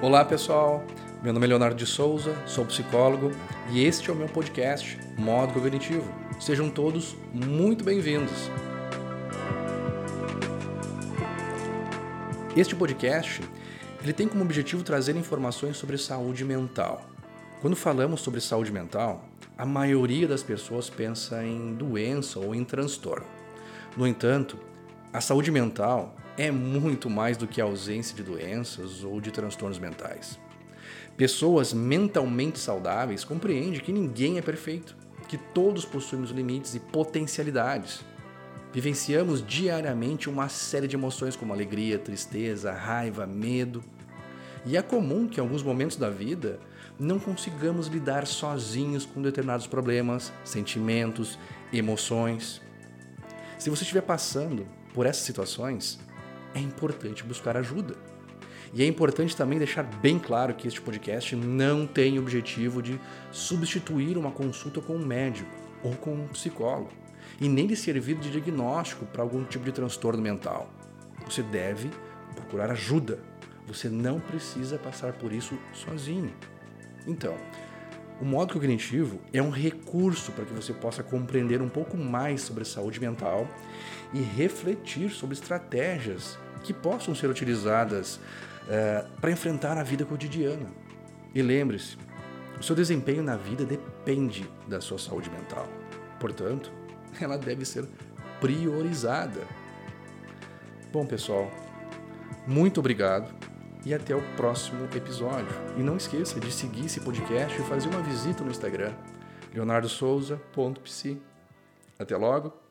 Olá pessoal, meu nome é Leonardo de Souza, sou psicólogo e este é o meu podcast Modo Cognitivo. Sejam todos muito bem-vindos. Este podcast ele tem como objetivo trazer informações sobre saúde mental. Quando falamos sobre saúde mental, a maioria das pessoas pensa em doença ou em transtorno. No entanto, a saúde mental é muito mais do que a ausência de doenças ou de transtornos mentais. Pessoas mentalmente saudáveis compreendem que ninguém é perfeito, que todos possuímos limites e potencialidades. Vivenciamos diariamente uma série de emoções como alegria, tristeza, raiva, medo. E é comum que em alguns momentos da vida não consigamos lidar sozinhos com determinados problemas, sentimentos, emoções. Se você estiver passando por essas situações, é importante buscar ajuda. E é importante também deixar bem claro que este podcast não tem objetivo de substituir uma consulta com um médico ou com um psicólogo, e nem de servir de diagnóstico para algum tipo de transtorno mental. Você deve procurar ajuda. Você não precisa passar por isso sozinho. Então, o modo cognitivo é um recurso para que você possa compreender um pouco mais sobre saúde mental e refletir sobre estratégias que possam ser utilizadas é, para enfrentar a vida cotidiana. E lembre-se, o seu desempenho na vida depende da sua saúde mental. Portanto, ela deve ser priorizada. Bom, pessoal, muito obrigado e até o próximo episódio. E não esqueça de seguir esse podcast e fazer uma visita no Instagram, leonardosouza.psi. Até logo